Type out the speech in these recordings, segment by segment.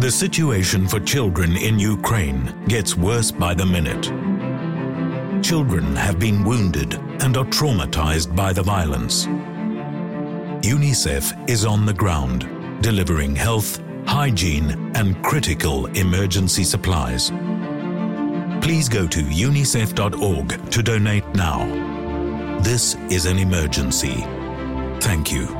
The situation for children in Ukraine gets worse by the minute. Children have been wounded and are traumatized by the violence. UNICEF is on the ground, delivering health, hygiene, and critical emergency supplies. Please go to unicef.org to donate now. This is an emergency. Thank you.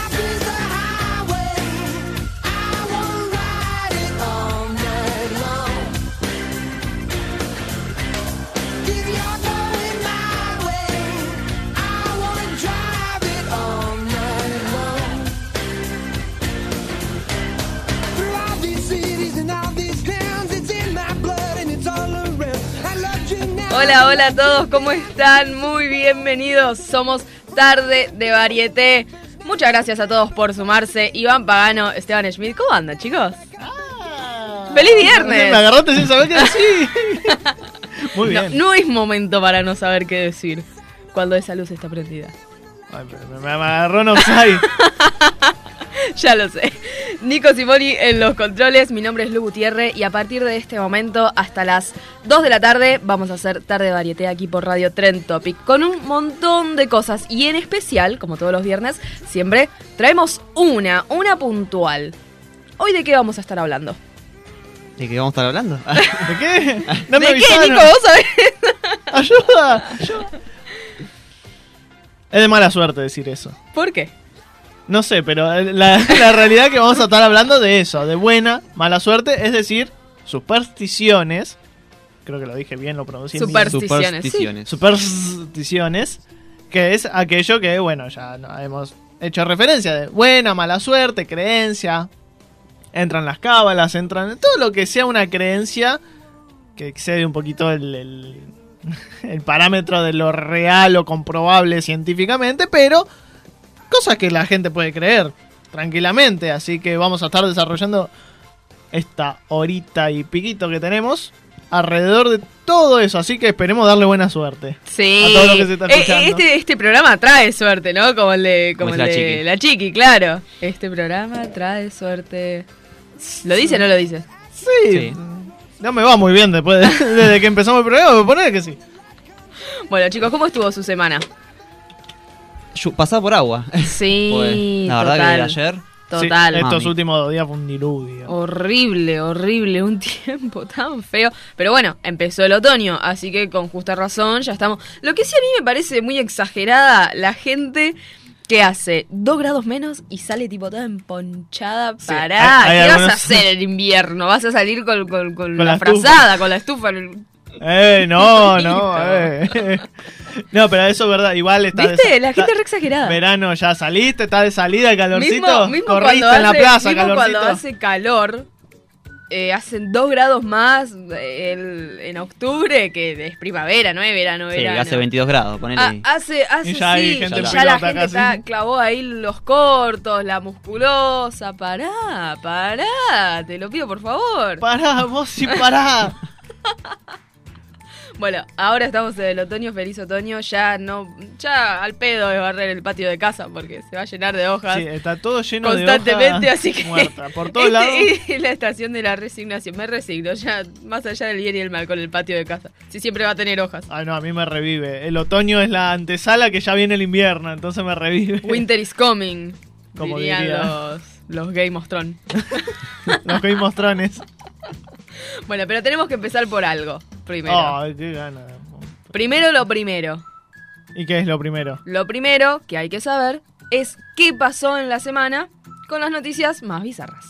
Hola, hola a todos, ¿cómo están? Muy bienvenidos. Somos Tarde de Varieté. Muchas gracias a todos por sumarse. Iván Pagano, Esteban Schmidt, ¿cómo andan, chicos? ¡Feliz viernes! Me agarraste sin saber qué decir. Muy No, bien. no es momento para no saber qué decir cuando esa luz está prendida. Ay, pero me, me agarró offside. Ya lo sé. Nico Simoni en los controles, mi nombre es Lu Gutiérrez y a partir de este momento hasta las 2 de la tarde vamos a hacer tarde de varieté aquí por Radio Trend Topic con un montón de cosas y en especial, como todos los viernes, siempre traemos una, una puntual. Hoy de qué vamos a estar hablando? ¿De qué vamos a estar hablando? ¿De qué? No me ¿De qué. Nico? ¿Vos sabés? ¡Ayuda! ayuda. Es de mala suerte decir eso. ¿Por qué? No sé, pero la, la realidad es que vamos a estar hablando de eso, de buena, mala suerte, es decir, supersticiones. Creo que lo dije bien, lo pronuncié bien. Supersticiones. sí. Supersticiones. Supersticiones, que es aquello que, bueno, ya no- hemos hecho referencia de buena, mala suerte, creencia. Entran las cábalas, entran todo lo que sea una creencia que excede un poquito el, el, el parámetro de lo real o comprobable científicamente, pero cosas que la gente puede creer tranquilamente. Así que vamos a estar desarrollando esta horita y piquito que tenemos alrededor de todo eso. Así que esperemos darle buena suerte. Sí. A todo lo que se está Eh, escuchando. Este, este programa trae suerte, ¿no? Como el de, como Como el es la de Chiqui. la chiqui, claro. Este programa trae suerte. ¿Lo dice o no lo dice? Sí. Sí. No me va muy bien después de- desde que empezamos el programa, me pone que sí. Bueno, chicos, ¿cómo estuvo su semana? Pasada por agua. Sí, Pues, la verdad total. que ayer. Total. Sí, estos últimos dos días fue un diluvio. Horrible, horrible, un tiempo tan feo. Pero bueno, empezó el otoño, así que con justa razón ya estamos. Lo que sí a mí me parece muy exagerada, la gente que hace dos grados menos y sale tipo toda emponchada. Pará, hay- hay ¿qué vas a hacer en invierno? ¿Vas a salir con, con- con Con la, la frazada, con la estufa? en el- Eh, no, no, eh. No, pero eso es verdad. Igual está. ¿Viste? La gente re exagerada. Verano ya saliste, está de salida el calorcito. Mismo, mismo corriste en la hace- plaza, mismo calorcito. cuando hace calor, eh, hacen dos grados más eh, el- en octubre, que es primavera, no es verano, Sí, verano. hace 22 grados, ponele Ah, hace, hace Y ya hay sí, gente en ya la pelota gente casi. está, clavó ahí los cortos, la musculosa, pará, pará, te lo pido por favor. Pará, vos sí pará. Bueno, ahora estamos en el otoño, feliz otoño, ya no, ya al pedo de barrer el patio de casa porque se va a llenar de hojas. Sí, está todo lleno constantemente, de hojas así que muertas. Por todos este lados. Es la estación de la resignación. Me resigno, ya más allá del bien y el mal con el patio de casa. Si siempre va a tener hojas. Ay, no, a mí me revive. El otoño es la antesala que ya viene el invierno, entonces me revive. Winter is coming. Como dirían diría. los, los Game of Thrones. Los Game of Thrones. Bueno, pero tenemos que empezar por algo. Primero. Ay, qué gana. Primero lo primero. ¿Y qué es lo primero? Lo primero que hay que saber es qué pasó en la semana con las noticias más bizarras.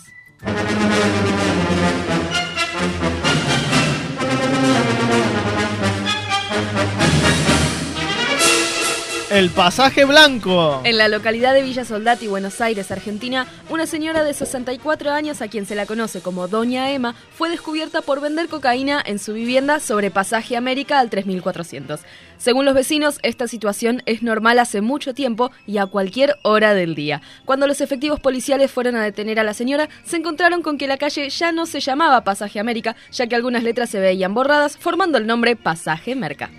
El pasaje blanco. En la localidad de Villa Soldati, Buenos Aires, Argentina, una señora de 64 años, a quien se la conoce como Doña Emma, fue descubierta por vender cocaína en su vivienda sobre Pasaje América al 3400. Según los vecinos, esta situación es normal hace mucho tiempo y a cualquier hora del día. Cuando los efectivos policiales fueron a detener a la señora, se encontraron con que la calle ya no se llamaba Pasaje América, ya que algunas letras se veían borradas, formando el nombre Pasaje Merca.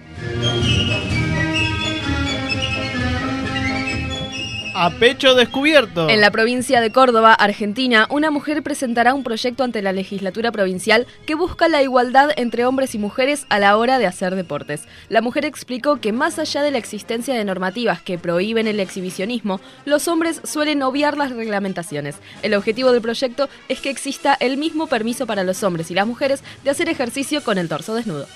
A pecho descubierto. En la provincia de Córdoba, Argentina, una mujer presentará un proyecto ante la legislatura provincial que busca la igualdad entre hombres y mujeres a la hora de hacer deportes. La mujer explicó que más allá de la existencia de normativas que prohíben el exhibicionismo, los hombres suelen obviar las reglamentaciones. El objetivo del proyecto es que exista el mismo permiso para los hombres y las mujeres de hacer ejercicio con el torso desnudo.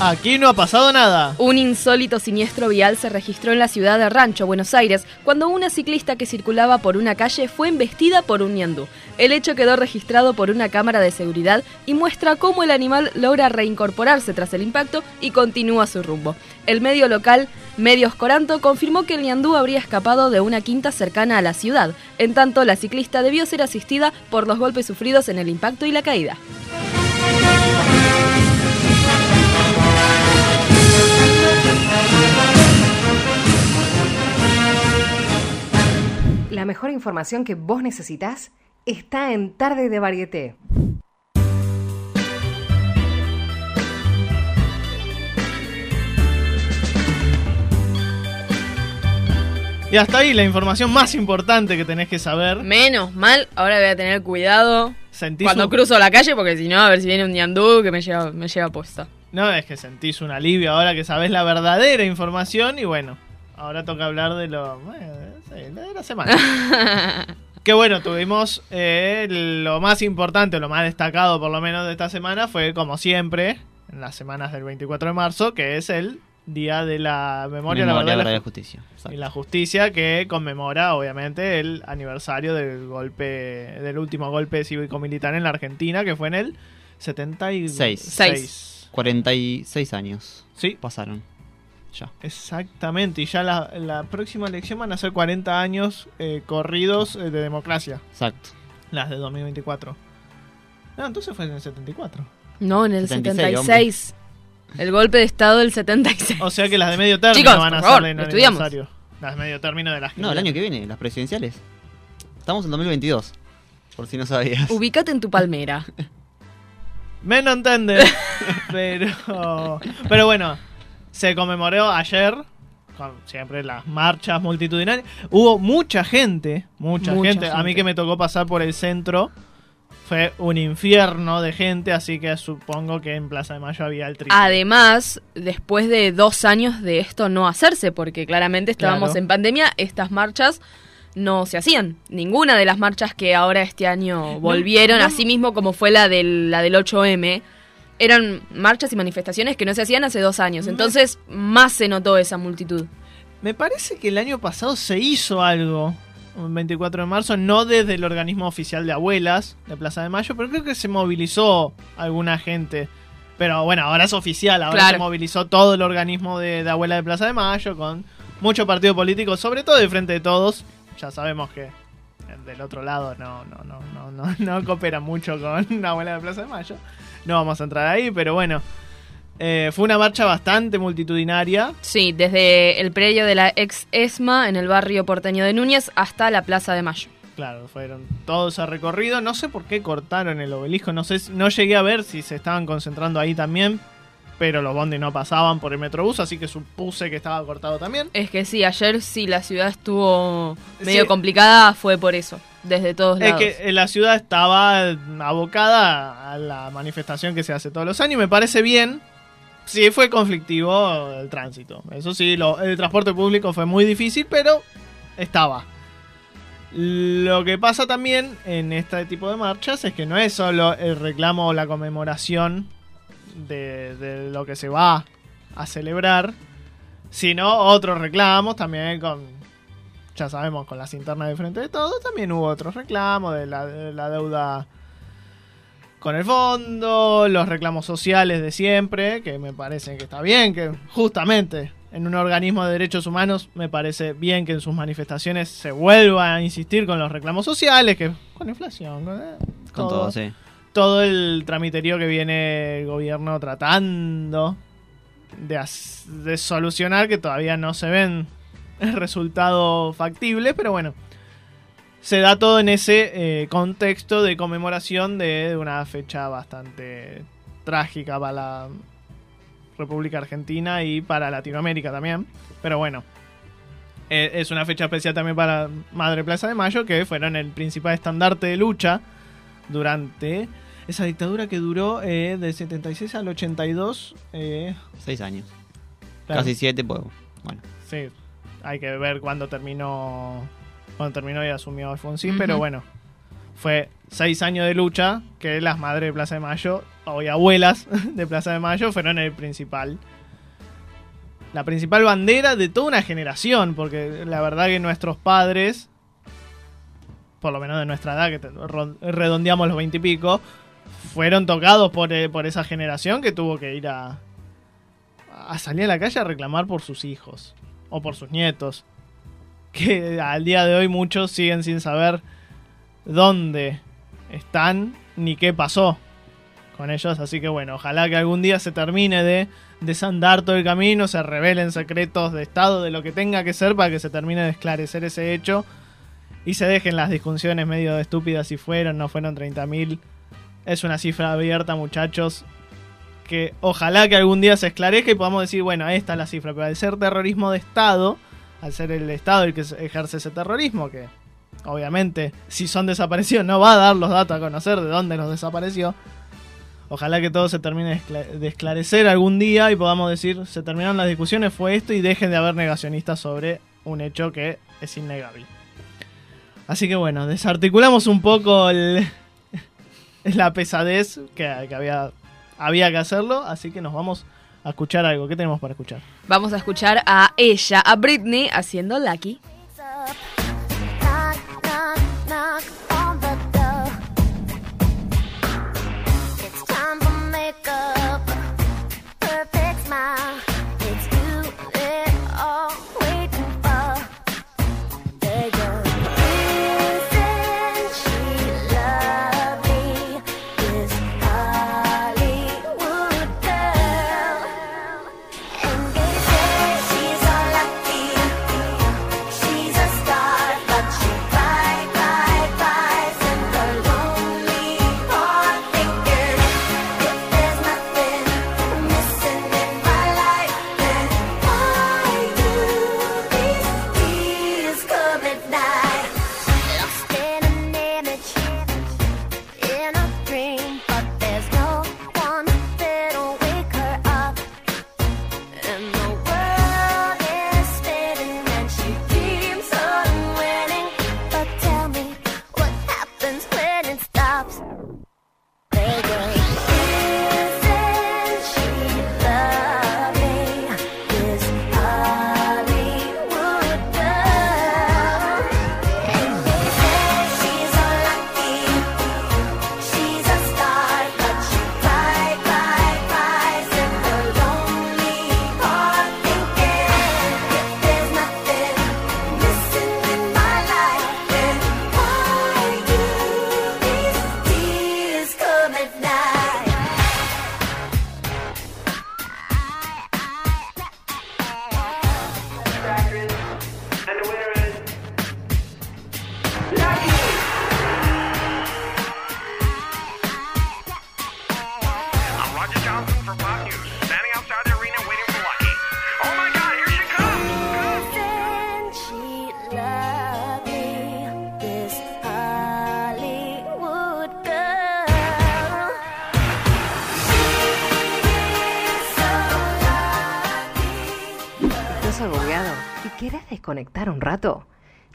Aquí no ha pasado nada. Un insólito siniestro vial se registró en la ciudad de Rancho, Buenos Aires, cuando una ciclista que circulaba por una calle fue embestida por un ñandú. El hecho quedó registrado por una cámara de seguridad y muestra cómo el animal logra reincorporarse tras el impacto y continúa su rumbo. El medio local, Medios Coranto, confirmó que el ñandú habría escapado de una quinta cercana a la ciudad. En tanto, la ciclista debió ser asistida por los golpes sufridos en el impacto y la caída. La mejor información que vos necesitas está en Tarde de Varieté. Y hasta ahí la información más importante que tenés que saber. Menos mal, ahora voy a tener cuidado Sentís cuando un- cruzo la calle porque si no, a ver si viene un ñandú que me lleva, me lleva puesta. No, es que sentís un alivio ahora que sabés la verdadera información y bueno, ahora toca hablar de lo... bueno, de la semana. que bueno, tuvimos eh, lo más importante, lo más destacado por lo menos de esta semana fue como siempre, en las semanas del 24 de marzo, que es el Día de la Memoria, la Memoria, la verdad y Ju- justicia. Exacto. y la Justicia, que conmemora obviamente el aniversario del golpe, del último golpe cívico-militar en la Argentina, que fue en el 76. Seis. 46 años Sí, pasaron. Ya. Exactamente, y ya la, la próxima elección van a ser 40 años eh, corridos eh, de democracia, Exacto. las de 2024. No, entonces fue en el 74. No, en el 76, 76. El golpe de estado del 76. O sea que las de medio término Chicos, van a favor, ser en estudiamos. aniversario. Las de medio término de las que No, el año que viene, las presidenciales. Estamos en 2022. Por si no sabías. Ubícate en tu palmera. Me no entiende. pero, pero bueno, se conmemoró ayer, con siempre las marchas multitudinarias. Hubo mucha gente, mucha, Mucha gente. A mí que me tocó pasar por el centro, fue un infierno de gente, así que supongo que en Plaza de Mayo había el triple. Además, después de dos años de esto no hacerse, porque claramente estábamos Claro. en pandemia, estas marchas no se hacían. Ninguna de las marchas que ahora este año volvieron, no. así mismo como fue la del, la del 8M, eran marchas y manifestaciones que no se hacían hace dos años. Entonces, más se notó esa multitud. Me parece que el año pasado se hizo algo. Un 24 de marzo, no desde el organismo oficial de abuelas de Plaza de Mayo, pero creo que se movilizó alguna gente. Pero bueno, ahora es oficial, ahora Claro. se movilizó todo el organismo de, de abuela de Plaza de Mayo con mucho partido político, sobre todo de frente de todos. Ya sabemos que del otro lado no, no, no, no, no, no coopera mucho con la abuela de Plaza de Mayo. No vamos a entrar ahí, pero bueno. Eh, fue una marcha bastante multitudinaria. Sí, desde el predio de la ex ESMA en el barrio porteño de Núñez hasta la Plaza de Mayo. Claro, fueron todo ese recorrido. No sé por qué cortaron el obelisco. No sé, si- no llegué a ver si se estaban concentrando ahí también. Pero los bondis no pasaban por el metrobús, así que supuse que estaba cortado también. Es que sí, ayer sí la ciudad estuvo medio Sí. complicada, fue por eso, desde todos Es lados. que eh, la ciudad estaba abocada a la manifestación que se hace todos los años. y Me parece bien. Sí, fue conflictivo el tránsito. Eso sí, lo- el transporte público fue muy difícil, pero estaba. Lo que pasa también en este tipo de marchas es que no es solo el reclamo o la conmemoración de, de lo que se va a celebrar, sino otros reclamos también con, ya sabemos, con las internas de frente de todos, también hubo otros reclamos de la, de la deuda con el fondo, los reclamos sociales de siempre, que me parece que está bien, que justamente en un organismo de derechos humanos me parece bien que en sus manifestaciones se vuelva a insistir con los reclamos sociales, que con inflación, con, eh, Con todo, sí. todo el tramiterío que viene el gobierno tratando de, solucionar, que todavía no se ven resultado factible, pero bueno, se da todo en ese eh, contexto de conmemoración de, de una fecha bastante trágica para la República Argentina y para Latinoamérica también, pero bueno. eh, es una fecha especial también para Madre Plaza de Mayo, que fueron el principal estandarte de lucha durante esa dictadura que duró eh, del 76 al 82. eh, Seis años. claro, Casi siete, pues. Bueno. Sí, hay que ver cuándo terminó cuando terminó y asumió Alfonsín, pero bueno, fue seis años de lucha que las madres de Plaza de Mayo, hoy abuelas de Plaza de Mayo, fueron el principal. La principal bandera de toda una generación, porque la verdad que nuestros padres, por lo menos de nuestra edad, que redondeamos los veintipico, fueron tocados por, eh, por esa generación que tuvo que ir a, a salir a la calle a reclamar por sus hijos o por sus nietos. Que al día de hoy muchos siguen sin saber dónde están ni qué pasó con ellos. Así que bueno, ojalá que algún día se termine de desandar todo el camino, se revelen secretos de Estado, de lo que tenga que ser para que se termine de esclarecer ese hecho y se dejen las discusiones medio estúpidas si fueron, no fueron 30.000. Es una cifra abierta, muchachos que ojalá que algún día se esclarezca y podamos decir, bueno, esta es la cifra, pero al ser terrorismo de Estado, al ser el Estado el que ejerce ese terrorismo, que obviamente si son desaparecidos no va a dar los datos a conocer de dónde los desapareció, ojalá que todo se termine de escla- de esclarecer algún día y podamos decir, se terminaron las discusiones, fue esto y dejen de haber negacionistas sobre un hecho que es innegable. Así que bueno, desarticulamos un poco la pesadez que, que había había que hacerlo, así que nos vamos a escuchar algo. ¿Qué tenemos para escuchar? Vamos a escuchar a ella, a Britney, haciendo Lucky.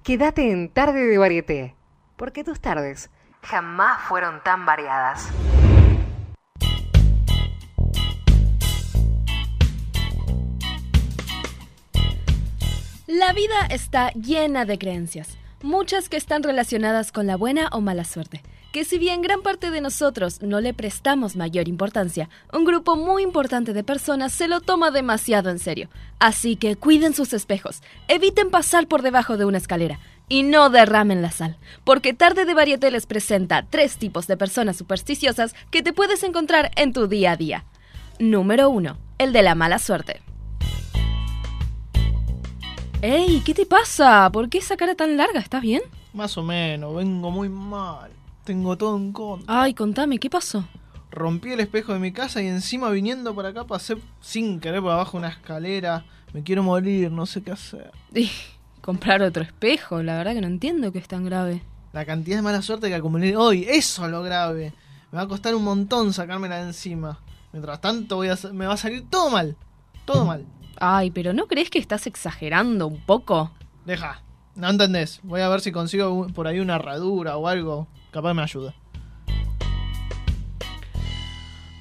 Quédate en Tarde de Varieté, porque tus tardes jamás fueron tan variadas. La vida está llena de creencias, muchas que están relacionadas con la buena o mala suerte. Que si bien gran parte de nosotros no le prestamos mayor importancia, un grupo muy importante de personas se lo toma demasiado en serio. Así que cuiden sus espejos, eviten pasar por debajo de una escalera y no derramen la sal, porque Tarde de Varieté les presenta tres tipos de personas supersticiosas que te puedes encontrar en tu día a día. Número 1. El de la mala suerte. ¡Ey! ¿Qué te pasa? ¿Por qué esa cara tan larga? ¿Estás bien? Más o menos, vengo muy mal. Tengo todo en contra. Ay, contame, ¿qué pasó? Rompí el espejo de mi casa y encima viniendo para acá pasé sin querer por abajo una escalera. Me quiero morir, no sé qué hacer. Y comprar otro espejo, la verdad que no entiendo que es tan grave. La cantidad de mala suerte que acumulé hoy, eso es lo grave. Me va a costar un montón sacármela de encima. Mientras tanto voy a, me va a salir todo mal. Todo mal. Ay, pero ¿no crees que estás exagerando un poco? Deja. No entendés. Voy a ver si consigo por ahí una herradura o algo. Capaz me ayuda.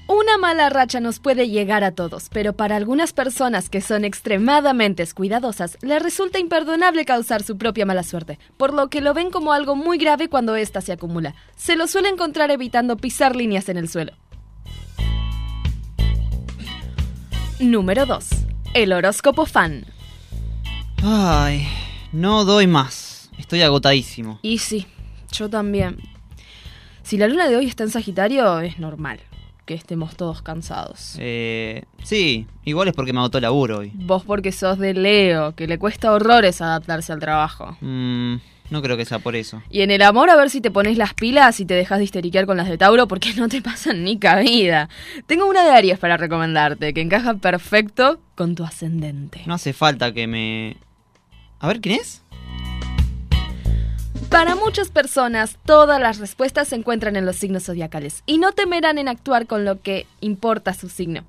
Una mala racha nos puede llegar a todos, pero para algunas personas que son extremadamente cuidadosas, les resulta imperdonable causar su propia mala suerte, por lo que lo ven como algo muy grave cuando ésta se acumula. Se lo suele encontrar evitando pisar líneas en el suelo. Número 2. El horóscopo fan. Ay, no doy más. Estoy agotadísimo. Y sí, yo también. Si la luna de hoy está en Sagitario, es normal que estemos todos cansados. Eh, sí, igual es porque me agotó el laburo hoy. Vos porque sos de Leo, que le cuesta horrores adaptarse al trabajo. Mm, no creo que sea por eso. Y en el amor a ver si te pones las pilas y te dejas de histeriquear con las de Tauro porque no te pasan ni cabida. Tengo una de Aries para recomendarte, que encaja perfecto con tu ascendente. No hace falta que me... A ver, ¿quién es? Para muchas personas, todas las respuestas se encuentran en los signos zodiacales y no temerán en actuar con lo que importa su signo.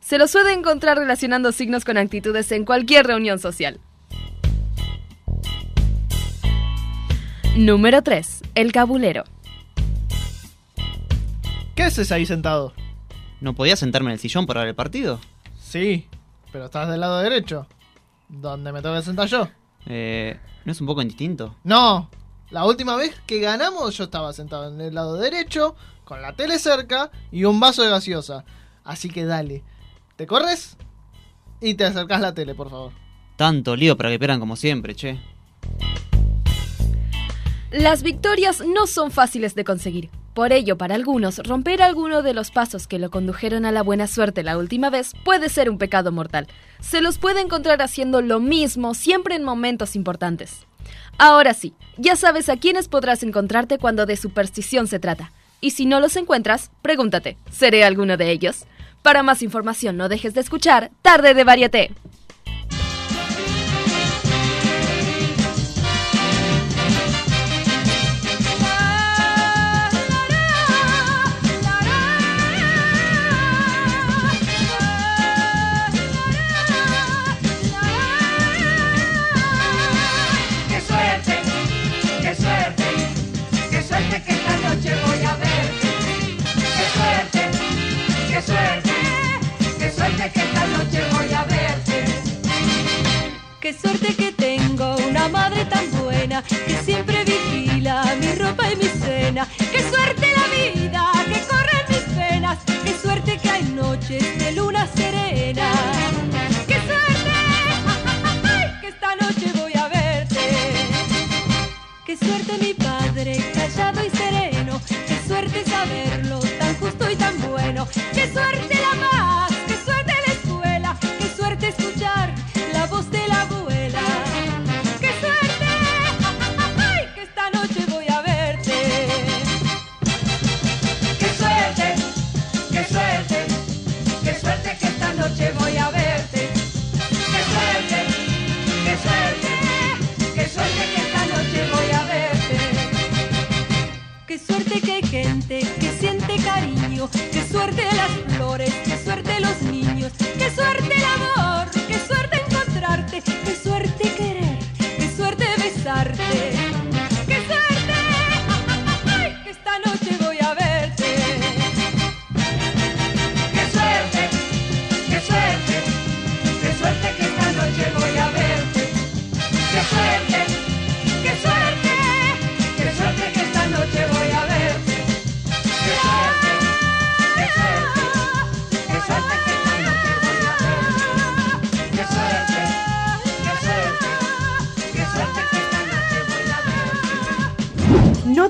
Se lo suele encontrar relacionando signos con actitudes en cualquier reunión social. Número 3. El cabulero. ¿Qué haces ahí sentado? ¿No podía sentarme en el sillón para ver el partido? Sí, pero estás del lado derecho. ¿Dónde me tengo que sentar yo? Eh, ¿No es un poco indistinto? No, la última vez que ganamos yo estaba sentado en el lado derecho, con la tele cerca y un vaso de gaseosa. Así que dale, ¿te corres? Y te acercás la tele, por favor. Tanto lío para que pierdan como siempre, che. Las victorias no son fáciles de conseguir. Por ello, para algunos, romper alguno de los pasos que lo condujeron a la buena suerte la última vez puede ser un pecado mortal. Se los puede encontrar haciendo lo mismo siempre en momentos importantes. Ahora sí, ya sabes a quiénes podrás encontrarte cuando de superstición se trata. Y si no los encuentras, pregúntate, ¿seré alguno de ellos? Para más información no dejes de escuchar Tarde de Varieté. Qué suerte que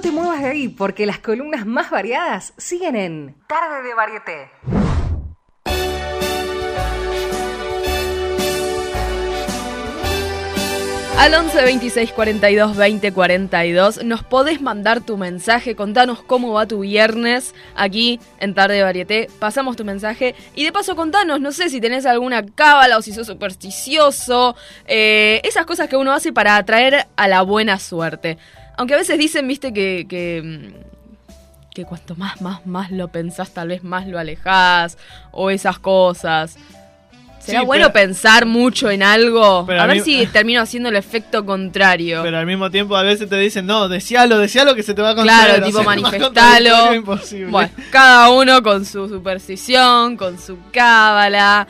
te muevas de ahí porque las columnas más variadas siguen en Tarde de Varieté. Al 11 26 42 20 42 nos podés mandar tu mensaje, contanos cómo va tu viernes aquí en Tarde de Varieté, pasamos tu mensaje y de paso contanos, no sé si tenés alguna cábala o si sos supersticioso, eh, esas cosas que uno hace para atraer a la buena suerte. Aunque a veces dicen, viste, que, que, mm, que cuanto más, más, más lo pensás, tal vez más lo alejás o esas cosas. ¿Será Sí, bueno pero- pensar mucho en algo? A ver si termino haciendo el efecto contrario. Pero al mismo tiempo a veces te dicen, no, desealo, desealo que se te va a conceder. Claro, tipo manifestalo. Bueno, cada uno con su superstición, con su cábala.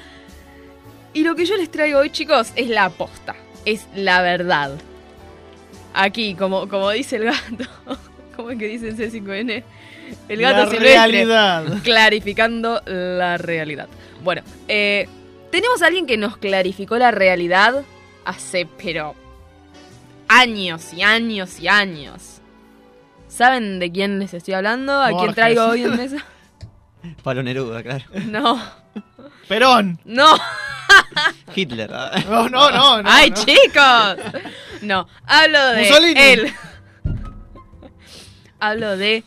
Y lo que yo les traigo hoy, chicos, es la aposta. Es la verdad. Aquí, como, como dice el gato. ¿Cómo es que dice en C5N? El gato La silvestre. realidad. Clarificando la realidad. Bueno, eh, tenemos a alguien que nos clarificó la realidad hace, pero. años y años y años. ¿Saben de quién les estoy hablando? ¿A quién traigo hoy en mesa? Pablo Neruda, claro. No, Perón. no. Hitler. No, no, no. no, ¡Ay, no. chicos! No, hablo de Mussolini. él. hablo de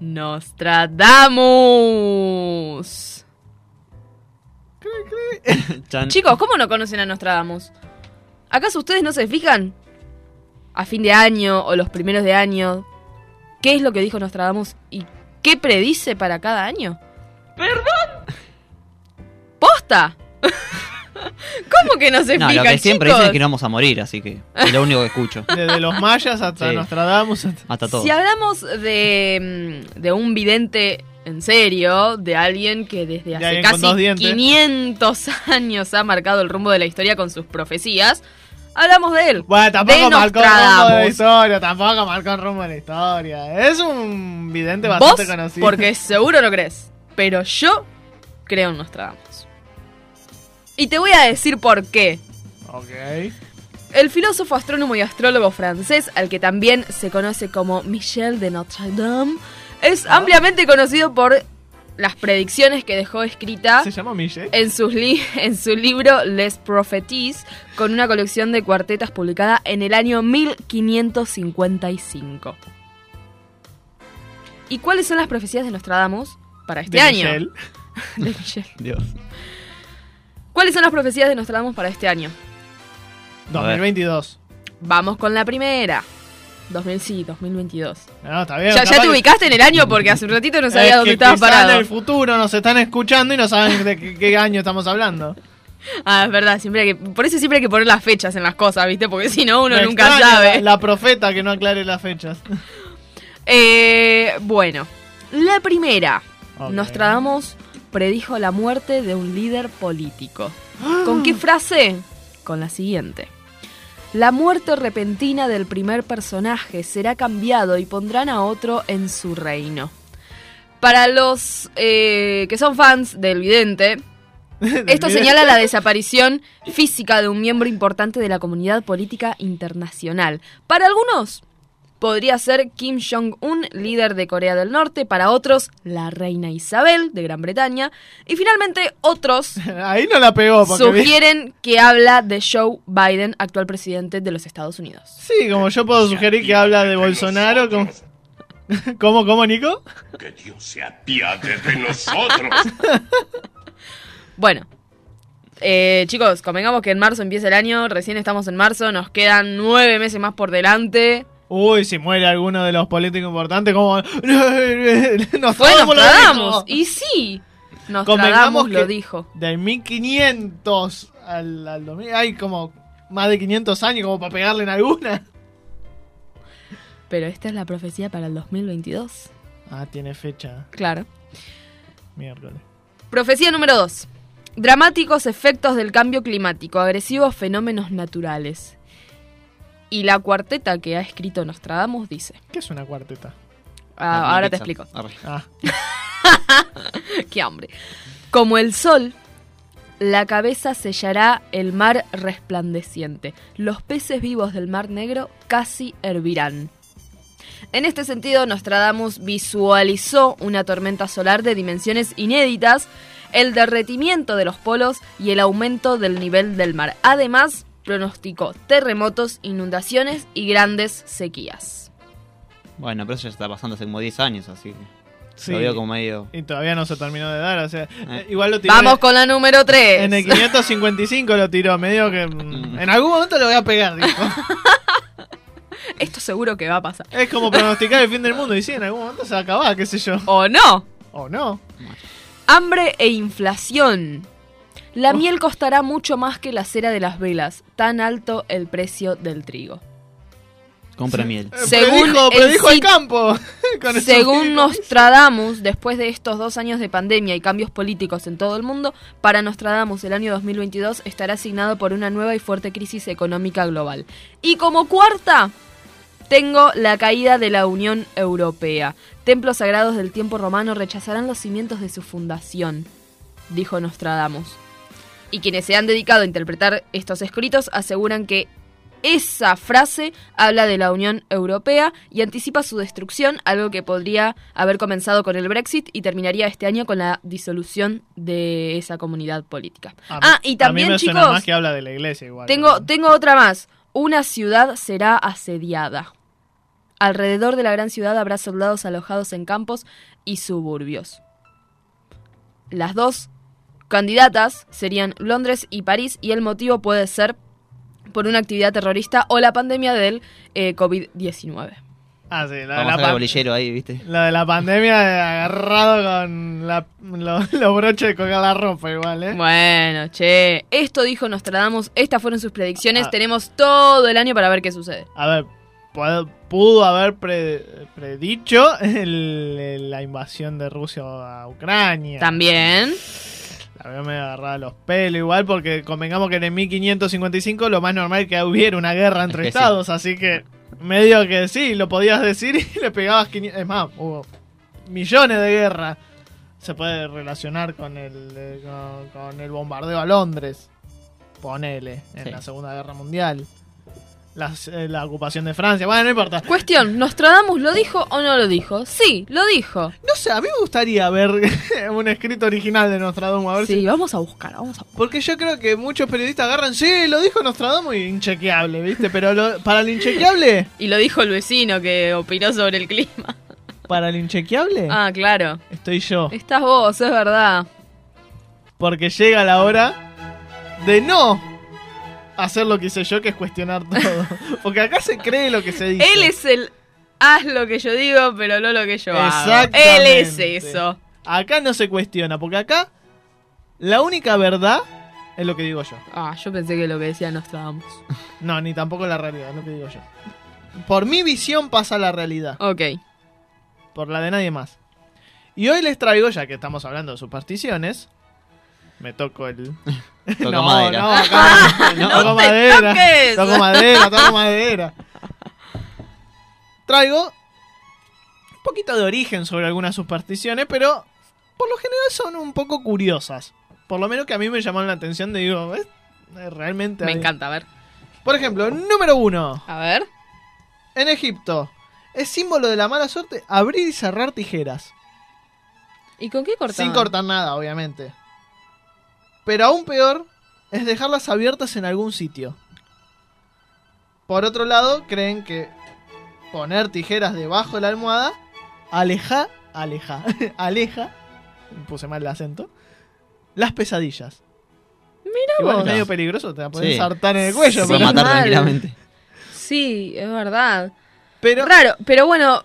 Nostradamus. Chicos, ¿cómo no conocen a Nostradamus? ¿Acaso ustedes no se fijan? A fin de año o los primeros de año, ¿qué es lo que dijo Nostradamus y qué predice para cada año? ¿Perdón? ¿Posta? ¿Cómo que no se No, fijan, lo que siempre chicos? dicen es que no vamos a morir, así que es lo único que escucho. Desde los mayas hasta Sí. Nostradamus. hasta- Hasta todo. Si hablamos de, mm, de un vidente en serio, de alguien que desde hace casi dientes. 500 años ha marcado el rumbo de la historia con sus profecías, hablamos de él. Bueno, tampoco de marcó el rumbo de la historia, tampoco marcó el rumbo de la historia. Es un vidente bastante Vos, conocido. porque seguro no crees, pero yo creo en Nostradamus. Y te voy a decir por qué. Ok. El filósofo, astrónomo y astrólogo francés, al que también se conoce como Michel de Notre Dame, es Ah. ampliamente conocido por las predicciones que dejó escrita ¿Se llama Michel? en, sus li- en su libro Les Prophéties, con una colección de cuartetas publicada en el año 1555. ¿Y cuáles son las profecías de Nostradamus para este De año? Michel. De Michel. Dios. ¿Cuáles son las profecías de Nostradamus para este año? 2022. Vamos con la primera. 2000, sí, 2022. No, está bien. Ya, ya te ubicaste en el año porque hace un ratito no Es sabía dónde que estabas parado. en el futuro nos están escuchando y no saben de qué, qué año estamos hablando. Ah, es verdad, siempre hay que, por eso siempre hay que poner las fechas en las cosas, ¿viste? Porque si no, uno Me nunca sabe. La, la profeta que no aclare las fechas. Eh, bueno, la primera. Ok. Nostradamus predijo la muerte de un líder político. ¿Con qué frase? Con la siguiente. La muerte repentina del primer personaje será cambiado y pondrán a otro en su reino. Para los eh, que son fans del vidente, esto señala la desaparición física de un miembro importante de la comunidad política internacional. Para algunos, podría ser Kim Jong-un, líder de Corea del Norte. Para otros, la reina Isabel de Gran Bretaña. Y finalmente, otros Ahí no la pegó. Porque vi- sugieren que habla de Joe Biden, actual presidente de los Estados Unidos. Sí, como yo puedo sugerir que habla de Bolsonaro. Como... ¿Cómo, cómo, Nico? Que Dios se apiade de nosotros. Bueno. eh, chicos, convengamos que en marzo empieza el año, recién estamos en marzo, nos quedan nueve meses más por delante. Uy, si muere alguno de los políticos importantes, como. Nos Fue Nostradamus. Y sí, Nostradamus Convengamos lo dijo. Del 1500 al, al 2000, hay como más de 500 años como para pegarle en alguna. Pero esta es la profecía para el 2022. Ah, tiene fecha. Claro. Miércoles. Profecía número 2. Dramáticos efectos del cambio climático, agresivos fenómenos naturales. Y la cuarteta que ha escrito Nostradamus dice. ¿Qué es una cuarteta? Ah, Una ahora te explico. Ah, Qué hambre. Como el sol, la cabeza sellará el mar resplandeciente. Los peces vivos del mar negro casi hervirán. En este sentido, Nostradamus visualizó una tormenta solar de dimensiones inéditas, el derretimiento de los polos y el aumento del nivel del mar. Además, pronosticó terremotos, inundaciones y grandes sequías. Bueno, pero eso ya está pasando hace como 10 años, así que Sí. lo veo como medio... Y todavía no se terminó de dar, o sea, Eh. igual lo tiró. Vamos con la número 3. En el 555 lo tiró, medio que mm, en algún momento lo voy a pegar, dijo. Esto seguro que va a pasar. Es como pronosticar el fin del mundo y sí, en algún momento se va a acabar, qué sé yo. ¿O no? O no. Hambre e inflación. La miel costará mucho más que la cera de las velas, tan alto el precio del trigo. Compra miel. Eh, Según predijo, el predijo el campo. Con Según. Nostradamus, después de estos dos años de pandemia y cambios políticos en todo el mundo, para Nostradamus el año 2022 estará asignado por una nueva y fuerte crisis económica global. Y como cuarta, tengo la caída de la Unión Europea. Templos sagrados del tiempo romano rechazarán los cimientos de su fundación, dijo Nostradamus. Y quienes se han dedicado a interpretar estos escritos aseguran que esa frase habla de la Unión Europea y anticipa su destrucción, algo que podría haber comenzado con el Brexit y terminaría este año con la disolución de esa comunidad política. A ah, y a mí también, suena chicos, más que habla de la iglesia igual. tengo, tengo otra más. Una ciudad será asediada. Alrededor de la gran ciudad habrá soldados alojados en campos y suburbios. Las dos candidatas serían Londres y París y el motivo puede ser por una actividad terrorista o la pandemia del eh, COVID-19. Ah, sí, la, de Vamos la bolillero ahí, ¿viste? la de la pandemia de agarrado con la- lo- los broches de colgar la ropa igual, ¿eh? Bueno, che, esto dijo Nostradamus, estas fueron sus predicciones, Ah. tenemos todo el año para ver qué sucede. A ver, puedo- pudo haber pre- predicho el- el- la invasión de Rusia a Ucrania. También. La veo medio agarrada los pelos igual porque convengamos que en el 1555 lo más normal es que hubiera una guerra entre Es que sí. estados, así que medio que sí, lo podías decir y le pegabas 500... Es más, hubo millones de guerras. Se puede relacionar con el, eh, con, con el bombardeo a Londres. Ponele, en Sí. la Segunda Guerra Mundial. Las- eh, la ocupación de Francia. Bueno, no importa. Cuestión, ¿Nostradamus lo dijo o no lo dijo? Sí, lo dijo. No sé, a mí me gustaría ver un escrito original de Nostradamus. A ver Sí, si vamos a buscar, vamos a buscar. Porque yo creo que muchos periodistas agarran, sí, lo dijo Nostradamus y inchequeable, ¿viste? Pero lo- para el inchequeable, Y lo dijo el vecino que opinó sobre el clima. para el inchequeable, Ah, claro. estoy yo. Estás vos, es verdad. Porque llega la hora de no hacer lo que hice yo, que es cuestionar todo. Porque acá se cree lo que se dice. Él es el haz lo que yo digo, pero no lo que yo hago. Él es eso. Acá no se cuestiona, porque acá la única verdad es lo que digo yo. Ah, yo pensé que lo que decía Nostradamus. No, ni tampoco la realidad, es lo que digo yo. Por mi visión pasa la realidad. Ok. por la de nadie más. Y hoy les traigo, ya que estamos hablando de supersticiones, me toco el... Toco no, madera. no, acá no, No toco madera, toco madera, toco madera. Traigo un poquito de origen sobre algunas supersticiones, pero por lo general son un poco curiosas. Por lo menos que a mí me llamaron la atención de digo, ¿ves? Realmente... Me hay- encanta, a ver. Por ejemplo, número uno. A ver. En Egipto, es símbolo de la mala suerte abrir y cerrar tijeras. ¿Y con qué cortaban? Sin cortar nada, obviamente. Pero aún peor es dejarlas abiertas en algún sitio. Por otro lado, creen que poner tijeras debajo de la almohada aleja, aleja, aleja, puse mal el acento, las pesadillas. Mira Igual vos. es medio peligroso, te va a poder Sí. saltar en el cuello, Sí, pero, matar tranquilamente. Sí, es verdad. pero Raro, pero bueno,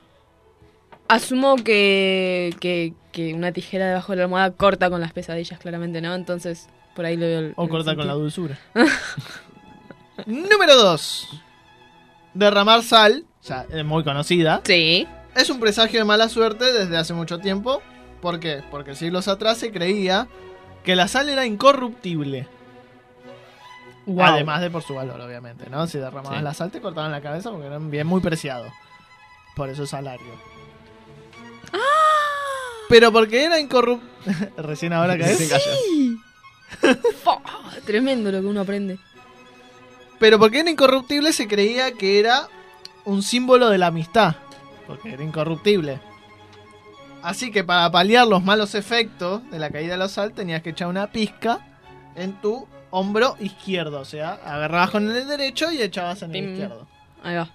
asumo que, que, que una tijera debajo de la almohada corta con las pesadillas, claramente, ¿no? Entonces, por ahí lo veo. el- O el corta con la dulzura. Número 2. Derramar sal, o sea, es muy conocida. Sí. Es un presagio de mala suerte desde hace mucho tiempo. ¿Por qué? Porque siglos atrás se creía que la sal era incorruptible. Wow. Además de por su valor, obviamente, ¿no? Si derramabas Sí. la sal te cortaban la cabeza porque era un bien muy preciado. Por eso es salario. Pero porque era incorruptible... Recién ahora caes. Se cayó. Fua, tremendo lo que uno aprende. Pero porque era incorruptible se creía que era un símbolo de la amistad. porque era incorruptible. Así que para paliar los malos efectos de la caída de la sal, tenías que echar una pizca en tu hombro izquierdo. O sea, agarrabas con el derecho y echabas en el izquierdo. Ahí va.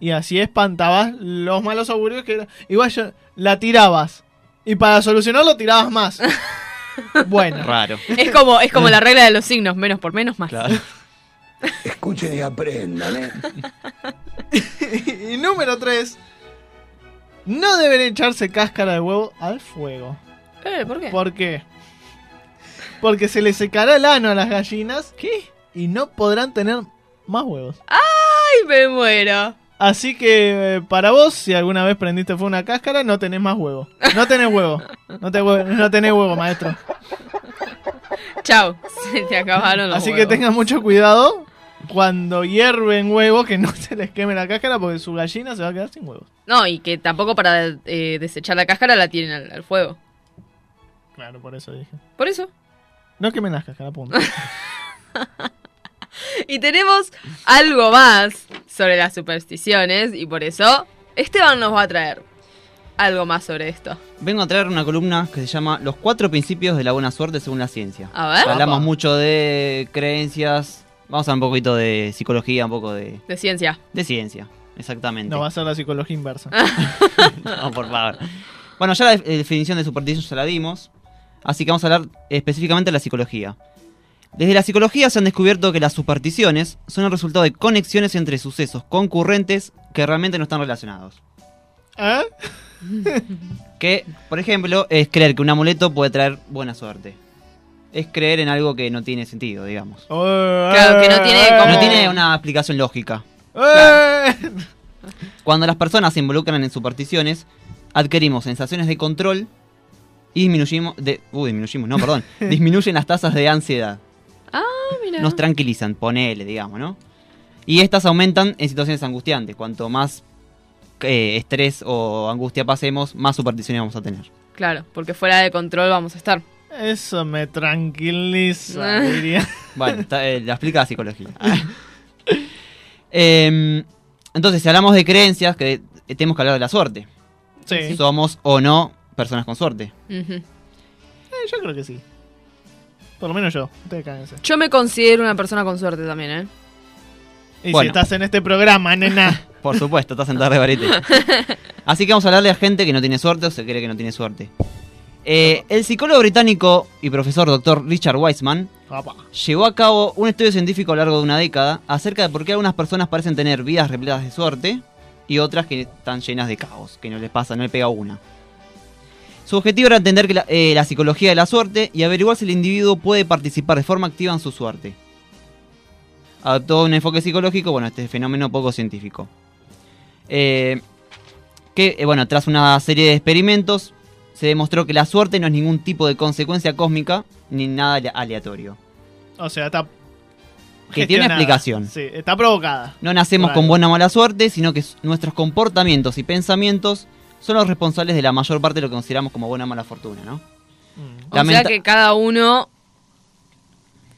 Y así espantabas los malos augurios que era- Igual yo- la tirabas. Y para solucionarlo tirabas más. bueno. Raro. Es como, es como la regla de los signos, menos por menos más. Claro. Escuchen y aprendan, ¿eh? y número 3. No deben echarse cáscara de huevo al fuego. Eh, ¿por qué? ¿Por qué? Porque se les secará el ano a las gallinas. ¿Qué? Y no podrán tener más huevos. ¡Ay, me muero! Así que eh, para vos, si alguna vez prendiste fuego a una cáscara, no tenés más huevo. No tenés huevo. No, te no tenés huevo, maestro. Chau, se te acabaron los Así que tengan mucho cuidado cuando hierven huevos que no se les queme la cáscara porque su gallina se va a quedar sin huevos. No, y que tampoco para eh, desechar la cáscara la tienen al, al fuego. Claro, por eso dije. Por eso. No quemen las cáscaras, punto. Y tenemos algo más sobre las supersticiones y por eso Esteban nos va a traer algo más sobre esto. Vengo a traer una columna que se llama Los cuatro principios de la buena suerte según la ciencia. A ver. Hablamos mucho de creencias. Vamos a un poquito de psicología, un poco de, De ciencia. de ciencia. Exactamente. No va a ser la psicología inversa. No, por favor. Bueno, ya la def- definición de superstición ya la dimos. Así que vamos a hablar específicamente de la psicología. Desde la psicología se han descubierto que las supersticiones son el resultado de conexiones entre sucesos concurrentes que realmente no están relacionados. ¿Eh? Que, por ejemplo, es creer que un amuleto puede traer buena suerte. Es creer en algo que no tiene sentido, digamos. Claro, que no tiene como- No tiene una explicación lógica. ¡Eh! Cuando las personas se involucran en supersticiones, adquirimos sensaciones de control y disminuimos, de, uy, disminuimos, no, perdón, disminuyen las tasas de ansiedad. Mira. Nos tranquilizan, ponele, digamos, ¿no? Y estas aumentan en situaciones angustiantes. Cuanto más eh, estrés o angustia pasemos, más supersticiones vamos a tener. Claro, porque fuera de control vamos a estar. Eso me tranquiliza, diría. Bueno, está, eh, la explica la psicología. Em, entonces, si hablamos de creencias, que eh, tenemos que hablar de la suerte. Sí. Somos o no personas con suerte. Eh, yo creo que sí. Por lo menos yo. Ustedes cáguense. Yo me considero una persona con suerte también, ¿eh? Y Bueno. si estás en este programa, nena. Por supuesto, estás en tarde varete. Así que vamos a hablarle a gente que no tiene suerte o se cree que no tiene suerte. Eh, el psicólogo británico y profesor Dr. Richard Wiseman Papá. llevó a cabo un estudio científico a lo largo de una década acerca de por qué algunas personas parecen tener vidas repletas de suerte y otras que están llenas de caos, que no les pasa, no le pega una. Su objetivo era entender que la, eh, la psicología de la suerte y averiguar si el individuo puede participar de forma activa en su suerte. Adoptó un enfoque psicológico, bueno, este fenómeno poco científico. Eh, que, eh, bueno, tras una serie de experimentos, se demostró que la suerte no es ningún tipo de consecuencia cósmica ni nada ale- aleatorio. O sea, está. Que tiene una explicación. Sí, está provocada. No nacemos con buena o mala suerte, sino que nuestros comportamientos y pensamientos son los responsables de la mayor parte de lo que consideramos como buena o mala fortuna, ¿no? Mm. O sea que cada uno